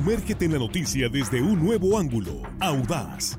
Sumérgete en la noticia desde un nuevo ángulo, audaz,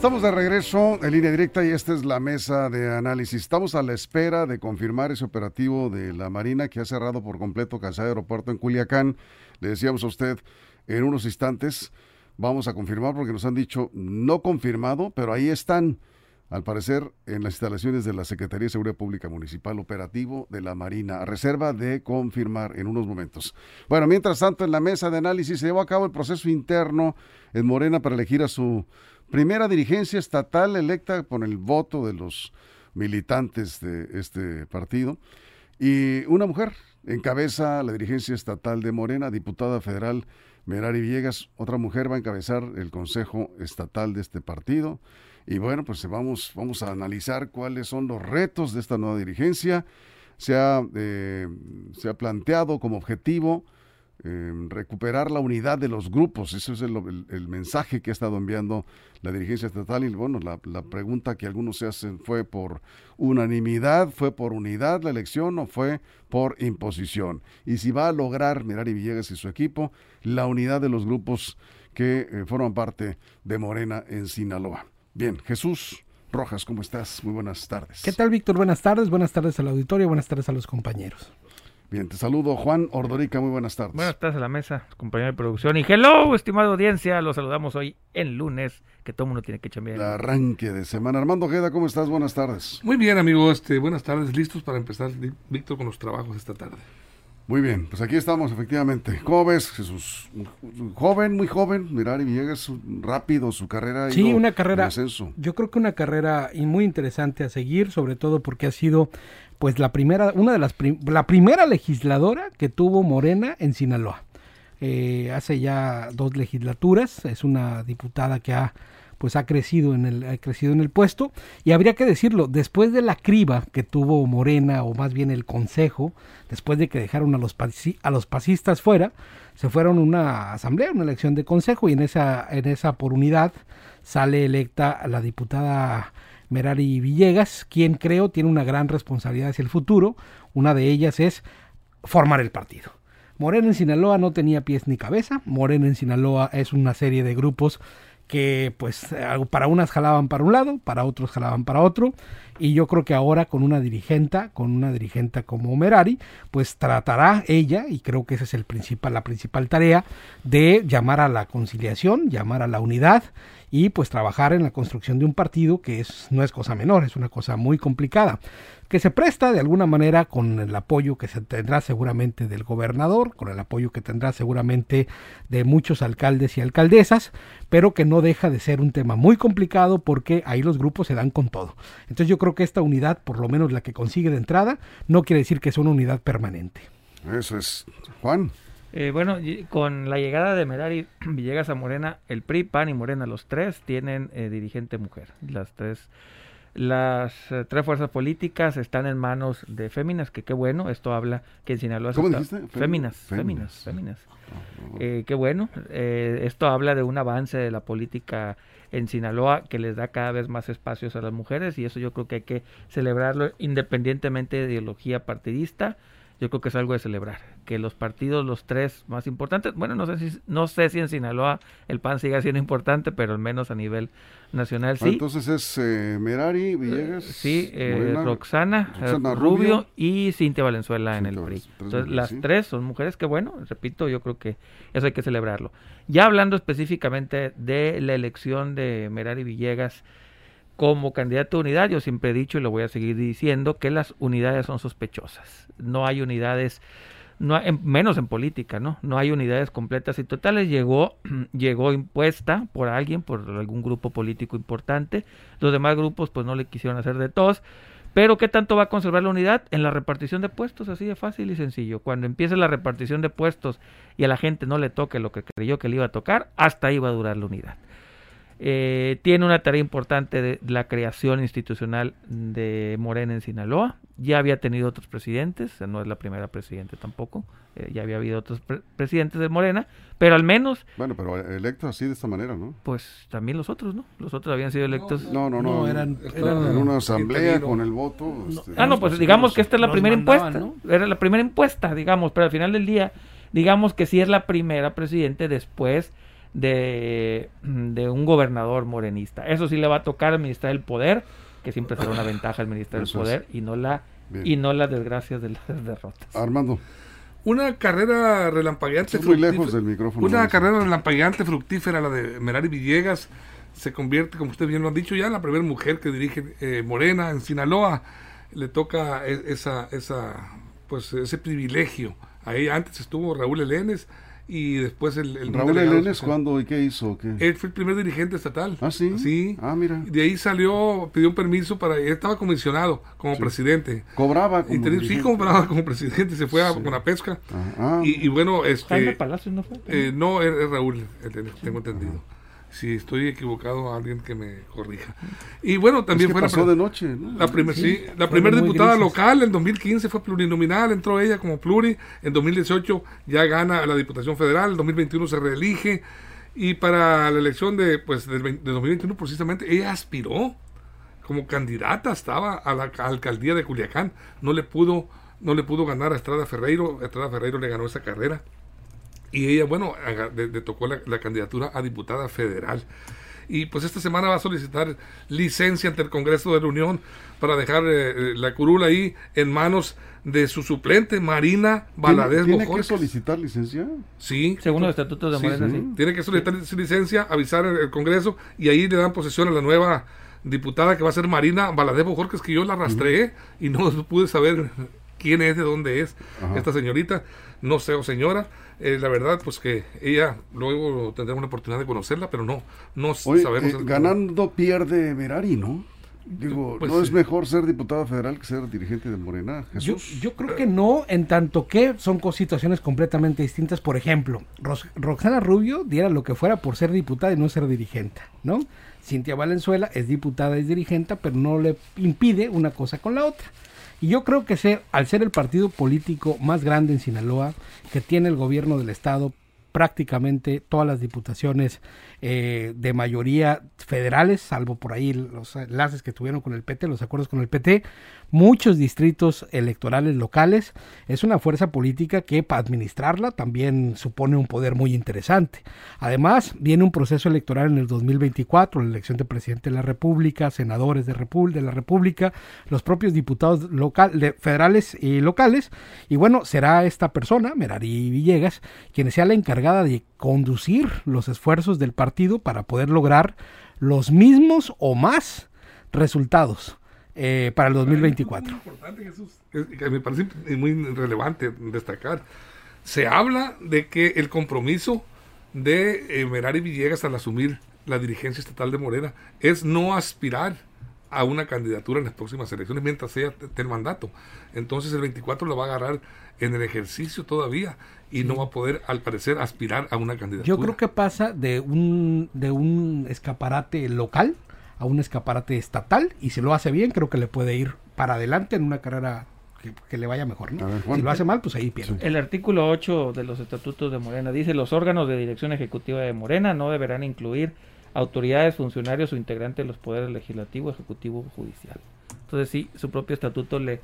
Estamos de regreso en línea directa y esta es la mesa de análisis. Estamos a la espera de confirmar ese operativo de la Marina que ha cerrado por completo Casa Aeropuerto en Culiacán. Le decíamos a usted en unos instantes, vamos a confirmar porque nos han dicho no confirmado, pero ahí están al parecer, en las instalaciones de la Secretaría de Seguridad Pública Municipal Operativo de la Marina, a reserva de confirmar en unos momentos. Bueno, mientras tanto, en la mesa de análisis se llevó a cabo el proceso interno en Morena para elegir a su primera dirigencia estatal electa con el voto de los militantes de este partido. Y una mujer encabeza la dirigencia estatal de Morena, diputada federal Merari Villegas. Otra mujer va a encabezar el consejo estatal de este partido. Y bueno, pues vamos, vamos a analizar cuáles son los retos de esta nueva dirigencia. Se ha, eh, se ha planteado como objetivo eh, recuperar la unidad de los grupos. Ese es el, mensaje que ha estado enviando la dirigencia estatal. Y bueno, la, la, pregunta que algunos se hacen fue por unanimidad, fue por unidad la elección o fue por imposición. Y si va a lograr Mirari Villegas y su equipo la unidad de los grupos que eh, forman parte de Morena en Sinaloa. Bien, Jesús Rojas, ¿cómo estás? Muy buenas tardes. ¿Qué tal, Víctor? Buenas tardes, buenas tardes al auditorio, buenas tardes a los compañeros. Bien, te saludo Juan Ordorica, muy buenas tardes. Buenas tardes a la mesa, compañero de producción. Y hello, estimada audiencia, los saludamos hoy en lunes, que todo mundo tiene que chambear. El arranque de semana. Armando Gueda, ¿cómo estás? Buenas tardes. Muy bien, amigo, este, buenas tardes, listos para empezar, Víctor, con los trabajos esta tarde. Muy bien, pues aquí estamos, efectivamente. ¿Cómo ves, Jesús? Joven, muy joven, Mirari Villegas, rápido su carrera. Sí, una carrera. Yo creo que una carrera muy interesante a seguir, sobre todo porque ha sido, pues, la primera, una de las, la primera legisladora que tuvo Morena en Sinaloa. Eh, hace ya dos legislaturas, es una diputada que ha pues ha crecido en el ha crecido en el puesto. Y habría que decirlo después de la criba que tuvo Morena o más bien el Consejo después de que dejaron a los a los pasistas fuera se fueron a una asamblea una elección de consejo y en esa en esa por unidad sale electa la diputada Merari Villegas quien creo tiene una gran responsabilidad hacia el futuro. Una de ellas es formar el partido. Morena en Sinaloa no tenía pies ni cabeza. Morena en Sinaloa es una serie de grupos que pues para unas jalaban para un lado, para otros jalaban para otro, y yo creo que ahora con una dirigenta, con una dirigenta como Merari, pues tratará ella, y creo que esa es el principal, la principal tarea, de llamar a la conciliación, llamar a la unidad, y pues trabajar en la construcción de un partido que es, no es cosa menor, es una cosa muy complicada que se presta de alguna manera con el apoyo que se tendrá seguramente del gobernador, con el apoyo que tendrá seguramente de muchos alcaldes y alcaldesas, pero que no deja de ser un tema muy complicado porque ahí los grupos se dan con todo. Entonces yo creo que esta unidad, por lo menos la que consigue de entrada, no quiere decir que es una unidad permanente. Eso es. Juan. Eh, bueno, con la llegada de Merari Villegas a Morena, el PRI, PAN y Morena, los tres tienen eh, dirigente mujer. Las tres las eh, tres fuerzas políticas están en manos de féminas, que qué bueno, esto habla que en Sinaloa... ¿Cómo dijiste? Féminas, féminas, féminas. Ah, eh, qué bueno, eh, esto habla de un avance de la política en Sinaloa que les da cada vez más espacios a las mujeres y eso yo creo que hay que celebrarlo independientemente de ideología partidista yo creo que es algo de celebrar. Que los partidos, los tres más importantes, bueno, no sé si, no sé si en Sinaloa el PAN siga siendo importante, pero al menos a nivel nacional sí. entonces es eh, Merari, Villegas. Eh, sí, eh, Roxana, Rubio, y Cintia Valenzuela en el PRI. Entonces las tres son mujeres que, bueno, repito, yo creo que eso hay que celebrarlo. Ya hablando específicamente de la elección de Merari Villegas, como candidato a unidad, yo siempre he dicho y lo voy a seguir diciendo que las unidades son sospechosas. No hay unidades, no menos en política, ¿no? No hay unidades completas y totales. Llegó, llegó impuesta por alguien, por algún grupo político importante. Los demás grupos, pues no le quisieron hacer de todos. Pero ¿qué tanto va a conservar la unidad? En la repartición de puestos, así de fácil y sencillo. Cuando empiece la repartición de puestos y a la gente no le toque lo que creyó que le iba a tocar, hasta ahí va a durar la unidad. Eh, tiene una tarea importante de la creación institucional de Morena en Sinaloa. Ya había tenido otros presidentes, no es la primera presidente tampoco. Eh, ya había habido otros presidentes de Morena, pero al menos. Bueno, pero electos así de esta manera, ¿no? Pues también los otros, ¿no? Los otros habían sido electos. No, no, no. eran, en una asamblea con el voto. Este, ah, no, pues digamos que esta es la primera impuesta. Era la primera impuesta, digamos, pero al final del día, digamos que sí es la primera presidente después de, un gobernador morenista. Eso sí le va a tocar administrar el poder, que siempre será una ventaja administrar el poder y no la y no las desgracias de las derrotas. Armando. Una carrera relampagueante. Muy lejos del micrófono. Una carrera relampagueante, fructífera, la de Merari Villegas. Se convierte, como usted bien lo han dicho ya, en la primera mujer que dirige eh, Morena en Sinaloa. Le toca e, esa, esa, pues, ese privilegio. Ahí antes estuvo Raúl Elenes y después el... el Raúl Elenes, ¿cuándo y qué hizo? Qué? Él fue el primer dirigente estatal. Ah, sí. Sí. Ah, mira. De ahí salió, pidió un permiso para... Él estaba comisionado como presidente. ¿Cobraba como y Sí, cobraba como presidente, se fue a, con la pesca. Ah, y, y, bueno, este... Jaime Palacios no fue. Eh, no, es, Raúl, tengo entendido. Si estoy equivocado, alguien que me corrija. Y bueno, también fue pasó la, de noche, la, primer, sí, la primera diputada local en 2015 fue plurinominal, entró ella como pluri, en 2018 ya gana la Diputación Federal, en 2021 se reelige y para la elección de pues de, 2021 precisamente ella aspiró como candidata estaba a la alcaldía de Culiacán, no le pudo no le pudo ganar a Estrada Ferreiro, Estrada Ferreiro le ganó esa carrera y ella, bueno, le, tocó la, candidatura a diputada federal. Y pues esta semana va a solicitar licencia ante el Congreso de la Unión para dejar eh, eh, la curula ahí en manos de su suplente, Marina Valadez ¿Tiene, ¿tiene que solicitar licencia? Sí. Según los estatutos de Morena, sí, Tiene que solicitar licencia, avisar el Congreso y ahí le dan posesión a la nueva diputada que va a ser Marina Valadez Bojorques, que yo la rastreé y no pude saber quién es, de dónde es esta señorita, no sé o señora. Eh, la verdad, pues que ella luego tendremos una oportunidad de conocerla, pero no, no sabemos. Eh, ganando pierde Merari, ¿no? Digo, pues ¿no es mejor ser diputado federal que ser dirigente de Morena? Jesús? Yo, creo que no, en tanto que son situaciones completamente distintas. Por ejemplo, Roxana Rubio diera lo que fuera por ser diputada y no ser dirigente, ¿no? Cintia Valenzuela es diputada y dirigente, pero no le impide una cosa con la otra. Y yo creo que ser, al ser el partido político más grande en Sinaloa, que tiene el gobierno del estado, prácticamente todas las diputaciones eh, de mayoría federales, salvo por ahí los enlaces que tuvieron con el PT, los acuerdos con el PT, muchos distritos electorales locales. Es una fuerza política que para administrarla también supone un poder muy interesante. Además, viene un proceso electoral en el 2024, la elección de presidente de la República, senadores de, de la República, los propios diputados local, federales y locales. Y bueno, será esta persona, Merari Villegas, quien sea la encargada de conducir los esfuerzos del partido para poder lograr los mismos o más resultados eh, para el 2024. Muy importante, Jesús, que me parece muy relevante destacar. Se habla de que el compromiso de eh, Merari Villegas al asumir la dirigencia estatal de Morena es no aspirar a una candidatura en las próximas elecciones mientras sea el mandato. Entonces el 24 lo va a agarrar en el ejercicio todavía y no va a poder, al parecer, aspirar a una candidatura. Yo creo que pasa de un, de un escaparate local a un escaparate estatal y si lo hace bien creo que le puede ir para adelante en una carrera que, le vaya mejor. si lo hace mal, pues ahí pierde. El artículo 8 de los estatutos de Morena dice los órganos de dirección ejecutiva de Morena no deberán incluir autoridades, funcionarios o integrantes de los poderes legislativo, ejecutivo o judicial. Entonces sí, su propio estatuto le,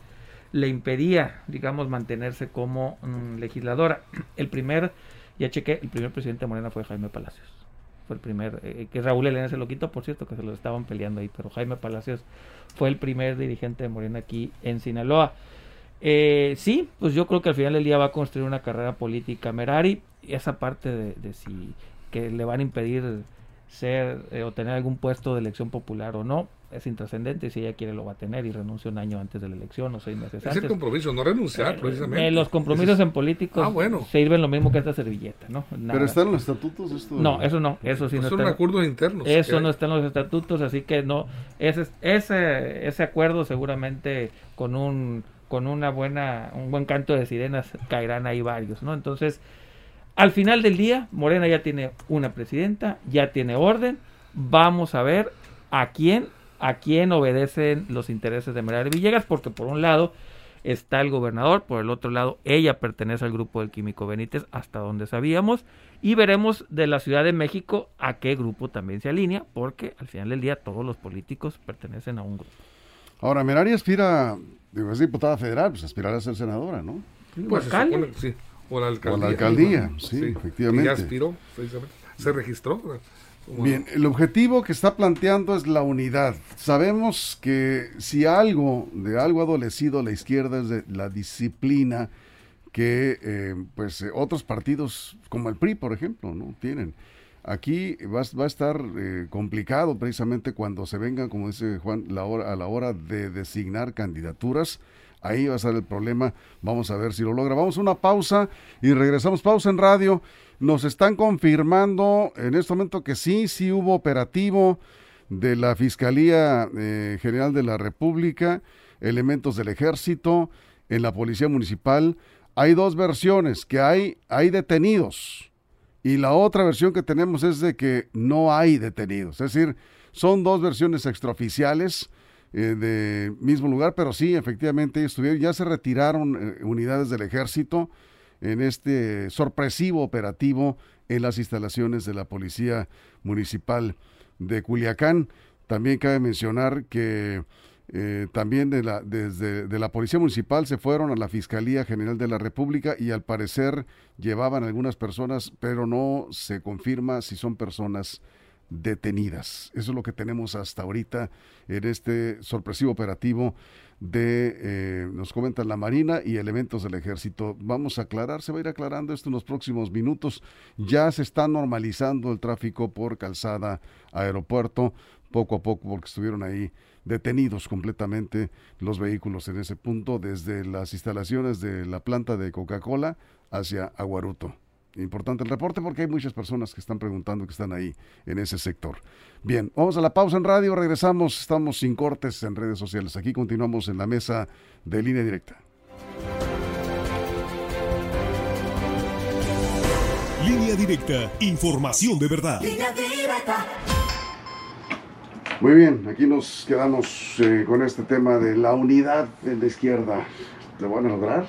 le impedía, digamos, mantenerse como mm, legisladora. El primer, ya chequé, el primer presidente de Morena fue Jaime Palacios. Fue el primer, eh, que Raúl Elena se lo quitó, por cierto, que se lo estaban peleando ahí, pero Jaime Palacios fue el primer dirigente de Morena aquí en Sinaloa. Eh, sí, pues yo creo que al final del día va a construir una carrera política Merari. Esa parte de, de si que le van a impedir ser eh, o tener algún puesto de elección popular o no, es intrascendente, si ella quiere lo va a tener y renuncia un año antes de la elección o seis meses antes. Es el compromiso, no renunciar eh, precisamente. Eh, los compromisos en políticos ah, bueno. sirven lo mismo que esta servilleta, ¿no? Pero están los estatutos esto. No, eso no, eso sí no Son acuerdos internos. Eso no está en los estatutos, así que no, ese, ese, ese acuerdo seguramente con un con una buena, un buen canto de sirenas caerán ahí varios, ¿no? Entonces, al final del día, Morena ya tiene una presidenta, ya tiene orden, vamos a ver a quién, a quién obedecen los intereses de Merari Villegas, porque por un lado está el gobernador, por el otro lado ella pertenece al grupo del Químico Benítez, hasta donde sabíamos, y veremos de la Ciudad de México a qué grupo también se alinea, porque al final del día todos los políticos pertenecen a un grupo. Ahora, Merari aspira Digo, es diputada federal, pues aspirará a ser senadora, ¿no? Pues sí. O la alcaldía. O la alcaldía, sí, efectivamente. ya aspiró, Se registró. Bien, el objetivo que está planteando es la unidad. Sabemos que si algo, de algo adolecido la izquierda es de la disciplina que eh, pues eh, otros partidos como el PRI, por ejemplo, no tienen. Aquí va, va a estar eh, complicado precisamente cuando se venga, como dice Juan, la hora, a la hora de designar candidaturas. Ahí va a estar el problema. Vamos a ver si lo logra. Vamos a una pausa y regresamos. Pausa en radio. Nos están confirmando en este momento que sí, sí hubo operativo de la Fiscalía eh, General de la República, elementos del Ejército, en la Policía Municipal. Hay dos versiones, que hay, hay detenidos y la otra versión que tenemos es de que no hay detenidos. Es decir, son dos versiones extraoficiales eh, de mismo lugar, pero sí, efectivamente, estuvieron, ya se retiraron eh, unidades del ejército en este sorpresivo operativo en las instalaciones de la Policía Municipal de Culiacán. También cabe mencionar que eh, también de la, desde de la Policía Municipal se fueron a la Fiscalía General de la República y al parecer llevaban algunas personas, pero no se confirma si son personas detenidas. Eso es lo que tenemos hasta ahorita en este sorpresivo operativo de, eh, nos comentan la Marina y elementos del Ejército. Vamos a aclarar, se va a ir aclarando esto en los próximos minutos. Ya se está normalizando el tráfico por calzada aeropuerto, poco a poco, porque estuvieron ahí detenidos completamente los vehículos en ese punto desde las instalaciones de la planta de Coca-Cola hacia Aguaruto. Importante el reporte porque hay muchas personas que están preguntando que están ahí en ese sector. Bien, vamos a la pausa en radio, regresamos, estamos sin cortes en redes sociales. Aquí continuamos en la mesa de línea directa. Línea directa, información de verdad. Línea directa. Muy bien, aquí nos quedamos eh, con este tema de la unidad de la izquierda. ¿Lo van a lograr?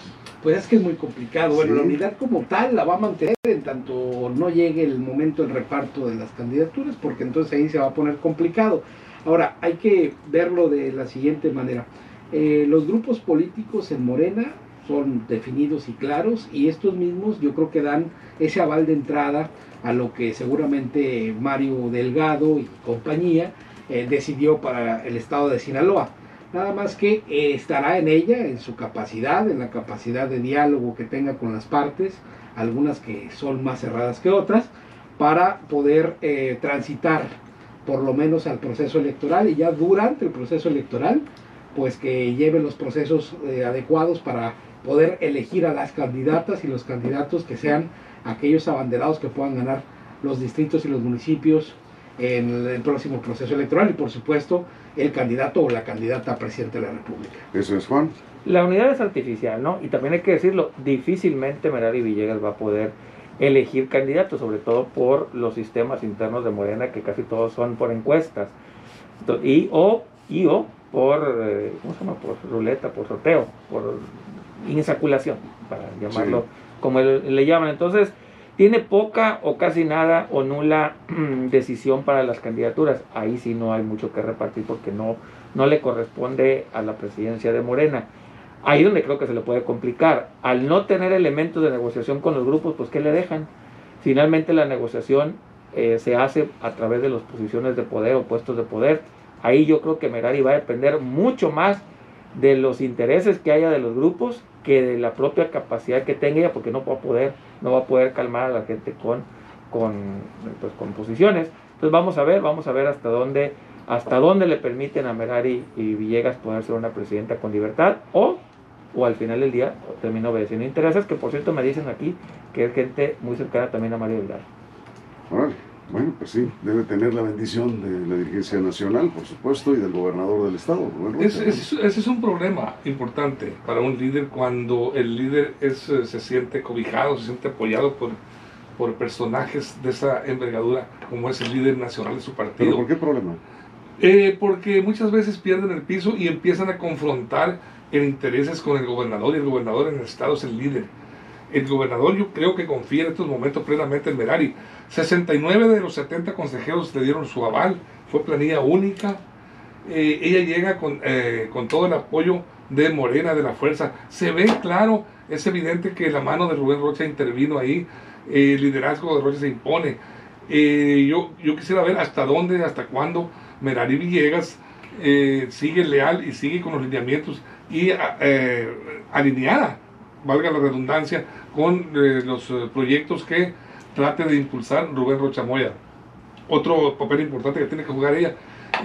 Pues es que es muy complicado. Bueno, la unidad como tal la va a mantener en tanto no llegue el momento del reparto de las candidaturas, porque entonces ahí se va a poner complicado. Ahora, hay que verlo de la siguiente manera. Eh, los grupos políticos en Morena son definidos y claros y estos mismos yo creo que dan ese aval de entrada a lo que seguramente Mario Delgado y compañía eh, decidió para el estado de Sinaloa. Nada más que eh, estará en ella, en su capacidad, en la capacidad de diálogo que tenga con las partes, algunas que son más cerradas que otras, para poder eh, transitar por lo menos al proceso electoral y ya durante el proceso electoral, pues que lleve los procesos adecuados para poder elegir a las candidatas y los candidatos que sean aquellos abanderados que puedan ganar los distritos y los municipios en el próximo proceso electoral y por supuesto el candidato o la candidata a presidente de la República. Eso es Juan. La unidad es artificial, ¿no? Y también hay que decirlo, difícilmente Merari Villegas va a poder elegir candidatos, sobre todo por los sistemas internos de Morena, que casi todos son por encuestas. Y o, y o por, eh, ¿cómo se llama? Por ruleta, por sorteo, por insaculación, para llamarlo como le llaman. Entonces, tiene poca o casi nada o nula decisión para las candidaturas. Ahí sí no hay mucho que repartir porque no, no le corresponde a la presidencia de Morena. Ahí donde creo que se le puede complicar. Al no tener elementos de negociación con los grupos, pues ¿qué le dejan? Finalmente la negociación eh, se hace a través de las posiciones de poder o puestos de poder. Ahí yo creo que Merari va a depender mucho más de los intereses que haya de los grupos que de la propia capacidad que tenga ella, porque no va a poder, no va a poder calmar a la gente con, con, pues, con posiciones. Entonces vamos a ver, vamos a ver hasta dónde hasta dónde le permiten a Merari y Villegas poder ser una presidenta con libertad o, o al final del día termina obedeciendo intereses que por cierto me dicen aquí que es gente muy cercana también a Mario Delgado. Bueno, pues sí, debe tener la bendición de la dirigencia nacional, por supuesto, y del gobernador del estado. ese es un problema importante para un líder cuando el líder es, eh, se siente cobijado, se siente apoyado por, por personajes de esa envergadura como es el líder nacional de su partido. por qué problema? Eh, porque muchas veces pierden el piso y empiezan a confrontar en intereses con el gobernador y el gobernador en el estado es el líder. El gobernador yo creo que confía en estos momentos plenamente en Merari 69 de los 70 consejeros le dieron su aval, fue planilla única. Eh, ella llega con, eh, con, todo el apoyo de Morena, de la fuerza. Se ve claro, es evidente que la mano de Rubén Rocha intervino ahí, el liderazgo de Rocha se impone. Eh, yo, yo quisiera ver hasta dónde, hasta cuándo Merari Villegas sigue leal y sigue con los lineamientos y alineada, valga la redundancia, con los proyectos que trate de impulsar Rubén Rocha Moya. Otro papel importante que tiene que jugar ella,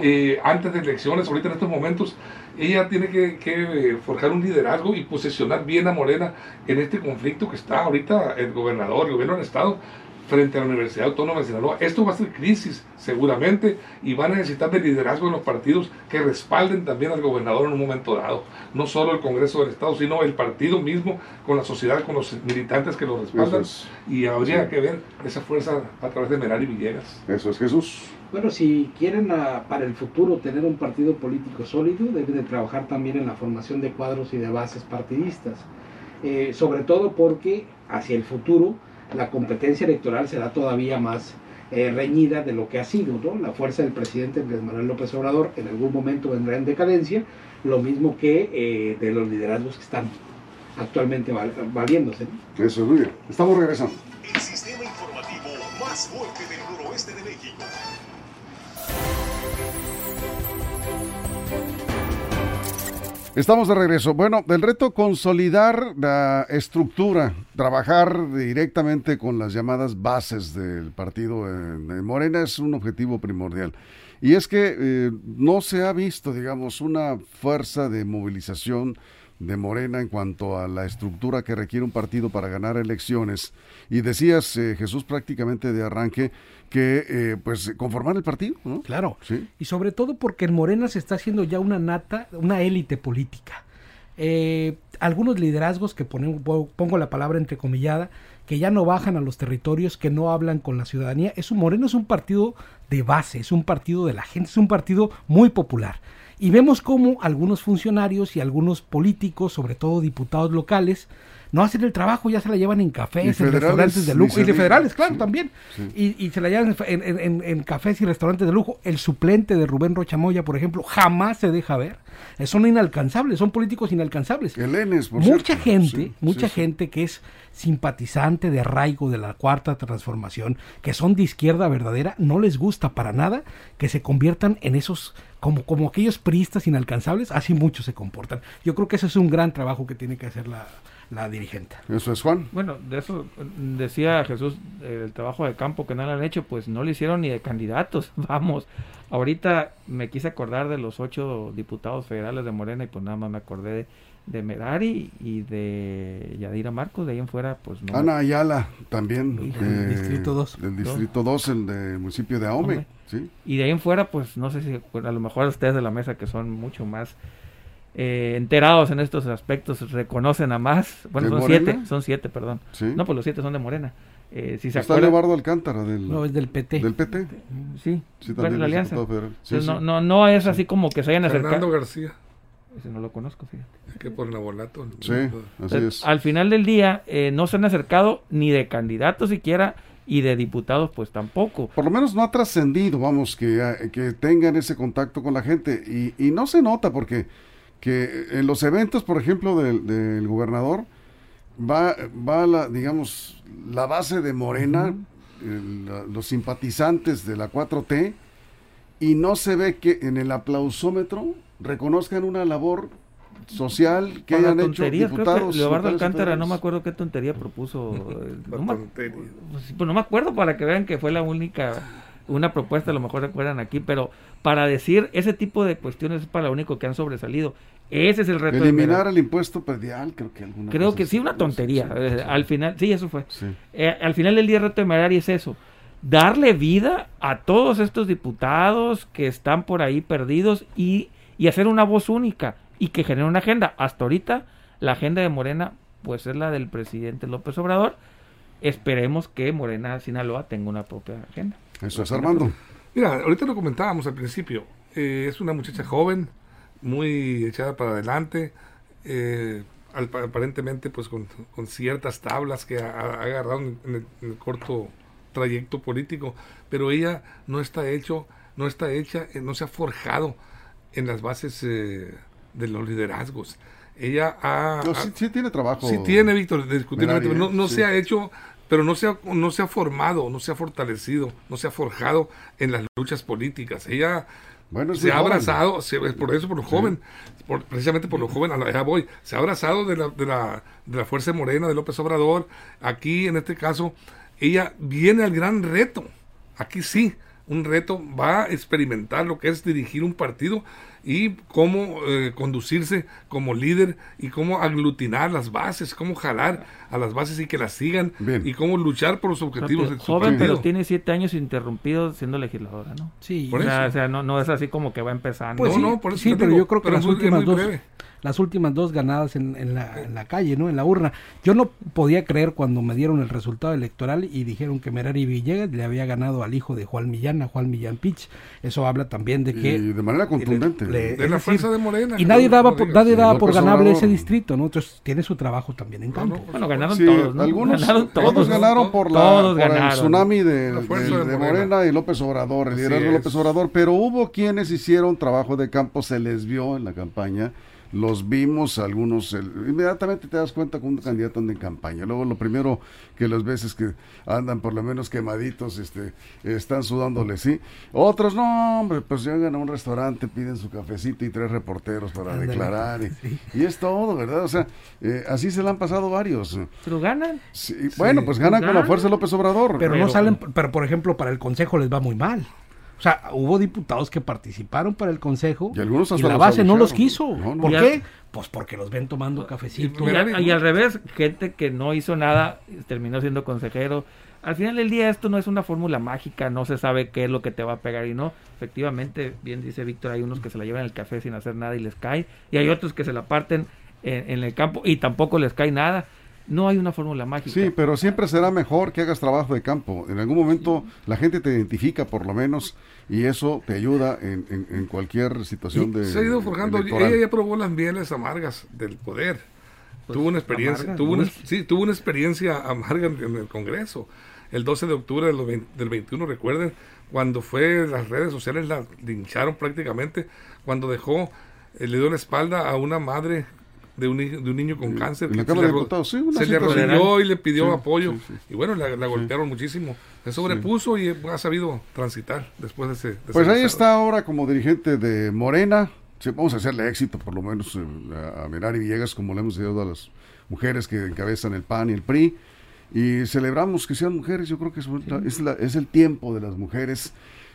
eh, antes de elecciones, ahorita en estos momentos, ella tiene que, que, forjar un liderazgo y posicionar bien a Morena en este conflicto que está ahorita el gobernador, el gobierno del Estado, frente a la Universidad Autónoma de Sinaloa. Esto va a ser crisis, seguramente, y va a necesitar de liderazgo en los partidos que respalden también al gobernador en un momento dado. No solo el Congreso del Estado, sino el partido mismo, con la sociedad, con los militantes que lo respaldan. y habría que ver esa fuerza a través de Merari Villegas. Eso es Jesús. Bueno, si quieren ah, para el futuro tener un partido político sólido, deben de trabajar también en la formación de cuadros y de bases partidistas. Eh, sobre todo porque hacia el futuro la competencia electoral será todavía más eh, reñida de lo que ha sido, ¿no? La fuerza del presidente Andrés Manuel López Obrador en algún momento vendrá en decadencia, lo mismo que eh, de los liderazgos que están actualmente valiéndose. Eso es muy bien. Estamos regresando. El sistema informativo más fuerte del Estamos de regreso. Bueno, del reto consolidar la estructura, trabajar directamente con las llamadas bases del partido de Morena es un objetivo primordial. Y es que eh, no se ha visto, digamos, una fuerza de movilización de Morena en cuanto a la estructura que requiere un partido para ganar elecciones. Y decías, eh, Jesús, prácticamente de arranque, que eh, pues conformar el partido, ¿no? Claro. ¿Sí? Y sobre todo porque en Morena se está haciendo ya una nata, una élite política. Eh, algunos liderazgos que ponen, pongo la palabra entrecomillada, que ya no bajan a los territorios, que no hablan con la ciudadanía. Es un Moreno es un partido de base, es un partido de la gente, es un partido muy popular. Y vemos cómo algunos funcionarios y algunos políticos, sobre todo diputados locales, no hacen el trabajo, ya se la llevan en cafés, en restaurantes de lujo, y de federales, claro, también. Y, se la llevan en, cafés y restaurantes de lujo. El suplente de Rubén Rochamoya, por ejemplo, jamás se deja ver. Eh, son inalcanzables, son políticos inalcanzables. mucha gente, mucha gente que es simpatizante de arraigo de la cuarta transformación, que son de izquierda verdadera, no les gusta para nada que se conviertan en esos como, como aquellos priistas inalcanzables, así muchos se comportan. Yo creo que ese es un gran trabajo que tiene que hacer la, la dirigente. Eso es Juan. Bueno, de eso decía Jesús, el trabajo de campo que no lo han hecho, pues no lo hicieron ni de candidatos. Vamos, ahorita me quise acordar de los ocho diputados federales de Morena y pues nada más me acordé de, Merari y de Yadira Marcos, de ahí en fuera, pues no. Ana Ayala también. del Distrito 2. Del Distrito 2, el del municipio de Ahome. ¿sí? Y de ahí en fuera, pues no sé si a lo mejor ustedes de la mesa que son mucho más eh, enterados en estos aspectos reconocen a más. Bueno, son siete, son siete, perdón. No, pues los siete son de Morena. Eh, si se Está Leobardo Alcántara del... No, es del PT. ¿Del PT? Sí, sí también la alianza. no, no, no es así como que se hayan acercado. Fernando García. Ese no lo conozco, fíjate. Que por Nabolato. Sí, así es. Al final del día, eh, no se han acercado ni de candidatos siquiera y de diputados pues tampoco. Por lo menos no ha trascendido, vamos, que, que tengan ese contacto con la gente. Y, y no se nota porque que en los eventos, por ejemplo, del, gobernador, va, va la, digamos, la base de Morena, los simpatizantes de la 4T, y no se ve que en el aplausómetro reconozcan una labor social que hayan hecho diputados. Leobardo Alcántara, no me acuerdo qué tontería propuso. no, me, pues, pues, no me acuerdo para que vean que fue la única una propuesta, a lo mejor recuerdan aquí, pero para decir ese tipo de cuestiones es para lo único que han sobresalido. Ese es el reto. Eliminar el impuesto predial, creo que alguna Creo que sí, una tontería. Eh, al final, sí, eso fue. Eh, al final del día el reto de Merari es eso. Darle vida a todos estos diputados que están por ahí perdidos y, y hacer una voz única y que genere una agenda. Hasta ahorita, la agenda de Morena, pues es la del presidente López Obrador. Esperemos que Morena Sinaloa tenga una propia agenda. Eso es Armando. Mira, ahorita lo comentábamos al principio. Eh, es una muchacha joven, muy echada para adelante. Eh, aparentemente, pues con, ciertas tablas que ha, agarrado en el, corto trayecto político. Pero ella no está hecho, no está hecha, eh, no se ha forjado en las bases de los liderazgos. Ella ha... sí, tiene trabajo. Sí tiene, Víctor, discutiblemente. No, no se ha hecho pero no se, ha, no se ha formado, no se ha fortalecido, no se ha forjado en las luchas políticas. Ella bueno, se ha abrazado, por eso, por lo joven, precisamente por lo joven, allá voy, se ha abrazado de la, de, la, de la Fuerza Morena, de López Obrador. Aquí, en este caso, ella viene al gran reto. Aquí sí, un reto, va a experimentar lo que es dirigir un partido y cómo eh, conducirse como líder y cómo aglutinar las bases, cómo jalar a las bases y que las sigan y cómo luchar por los objetivos de su Joven, pero tiene siete años interrumpidos siendo legisladora, ¿no? Sí. o, sea, no, no, es así como que va empezando. Pues no, por eso sí, pero yo creo que las últimas dos las últimas dos ganadas en, en, la, en, la, calle, ¿no? En la urna. Yo no podía creer cuando me dieron el resultado electoral y dijeron que Merari Villegas le había ganado al hijo de Juan Millán, a Juan Millán Pich. Eso habla también de que... Y de manera contundente. de la fuerza de Morena. Y nadie daba por, nadie daba por ganable ese distrito, ¿no? Entonces tiene su trabajo también en campo. bueno, ganaron todos, ¿no? Algunos ganaron todos. ganaron por, la, por el tsunami de, de, Morena y López Obrador, el liderazgo de López Obrador, pero hubo quienes hicieron trabajo de campo, se les vio en la campaña los vimos algunos, inmediatamente te das cuenta que un candidato anda en campaña. Luego lo primero que los ves es que andan por lo menos quemaditos, este, están sudándole, ¿sí? Otros, no, hombre, pues llegan a un restaurante, piden su cafecito y tres reporteros para declarar. Y, es todo, ¿verdad? O sea, eh, así se le han pasado varios. ¿Pero ganan? bueno, pues ganan con la fuerza de López Obrador. pero no salen, pero por ejemplo, para el Consejo les va muy mal. O sea, hubo diputados que participaron para el consejo y, algunos la base no los quiso. ¿Por qué? Pues porque los ven tomando cafecito. Y, al revés, gente que no hizo nada terminó siendo consejero. Al final del día esto no es una fórmula mágica, no se sabe qué es lo que te va a pegar y no. Efectivamente, bien dice Víctor, hay unos que se la llevan el café sin hacer nada y les cae, y hay otros que se la parten en el campo y tampoco les cae nada. No hay una fórmula mágica. Sí, pero siempre será mejor que hagas trabajo de campo. En algún momento la gente te identifica por lo menos y eso te ayuda en, en, cualquier situación de... Se ha ido forjando. Ella ya probó las mieles amargas del poder. Pues, tuvo una experiencia, tuvo una, sí, tuvo una experiencia amarga en, el Congreso. El 12 de octubre del, del 21, recuerden, cuando fue las redes sociales la lincharon prácticamente, cuando dejó, eh, le dio la espalda a una madre de un, de un niño con cáncer. se, le, arrodilló y le pidió apoyo. y bueno, la, golpearon muchísimo. Se sobrepuso y ha sabido transitar después de ese. pues ahí está ahora como dirigente de Morena. vamos a hacerle éxito, por lo menos, eh, a Merari Villegas, como le hemos dado a las mujeres que encabezan el PAN y el PRI. Y celebramos que sean mujeres. Yo creo que es, es, es el tiempo de las mujeres.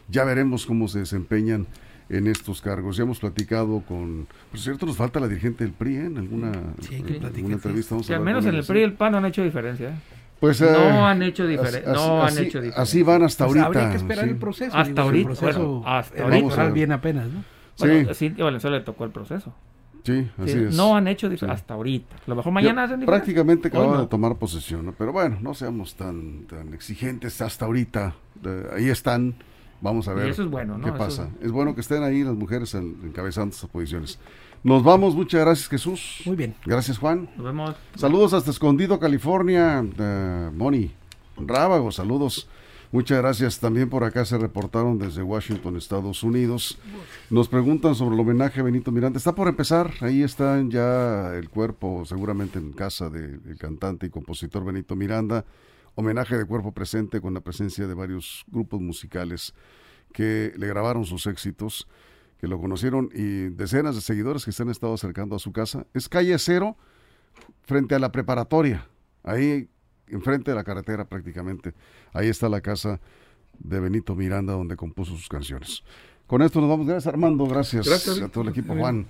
Ya veremos cómo se desempeñan en estos cargos. Ya hemos platicado con, por cierto, nos falta la dirigente del PRI ¿eh? en alguna, entrevista. al menos en el PRI y el PAN no han hecho diferencia. ¿eh? Pues, no eh, han hecho diferencia. No han hecho diferencia. Así van hasta pues ahorita. Habría que esperar el proceso. Hasta ahorita. Proceso hasta ahorita. bien apenas, ¿no? Bueno, sí. a Valenzuela le tocó el proceso. Sí, así es. No han hecho diferencia hasta ahorita. A lo mejor mañana hacen diferencia. Prácticamente acaban de tomar posesión, ¿no? Pero bueno, no seamos tan, tan exigentes hasta ahorita. ahí están Vamos a ver eso es bueno, qué pasa. Es... bueno que estén ahí las mujeres encabezando estas posiciones. Nos vamos, muchas gracias Jesús. Muy bien. Gracias Juan. Nos vemos. Saludos hasta Escondido, California. Moni, Rábago, saludos. Muchas gracias. También por acá se reportaron desde Washington, Estados Unidos. Nos preguntan sobre el homenaje a Benito Miranda. Está por empezar. Ahí está ya el cuerpo, seguramente en casa del cantante y compositor Benito Miranda homenaje de cuerpo presente con la presencia de varios grupos musicales que le grabaron sus éxitos, que lo conocieron y decenas de seguidores que se han estado acercando a su casa. Es calle cero frente a la preparatoria, ahí enfrente de la carretera prácticamente. Ahí está la casa de Benito Miranda, donde compuso sus canciones. Con esto nos vamos. Gracias Armando, gracias, gracias. a todo el equipo Juan.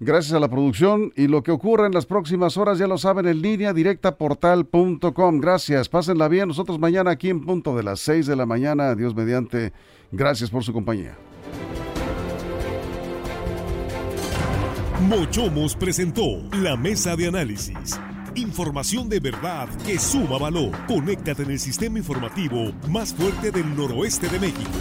Gracias a la producción y lo que ocurra en las próximas horas ya lo saben en línea directa portal.com. Gracias, pásenla bien. Nosotros mañana aquí en punto de las 6 de la mañana. Dios mediante. Gracias por su compañía. Mochomos presentó la mesa de análisis. Información de verdad que suma valor. Conéctate en el sistema informativo más fuerte del noroeste de México.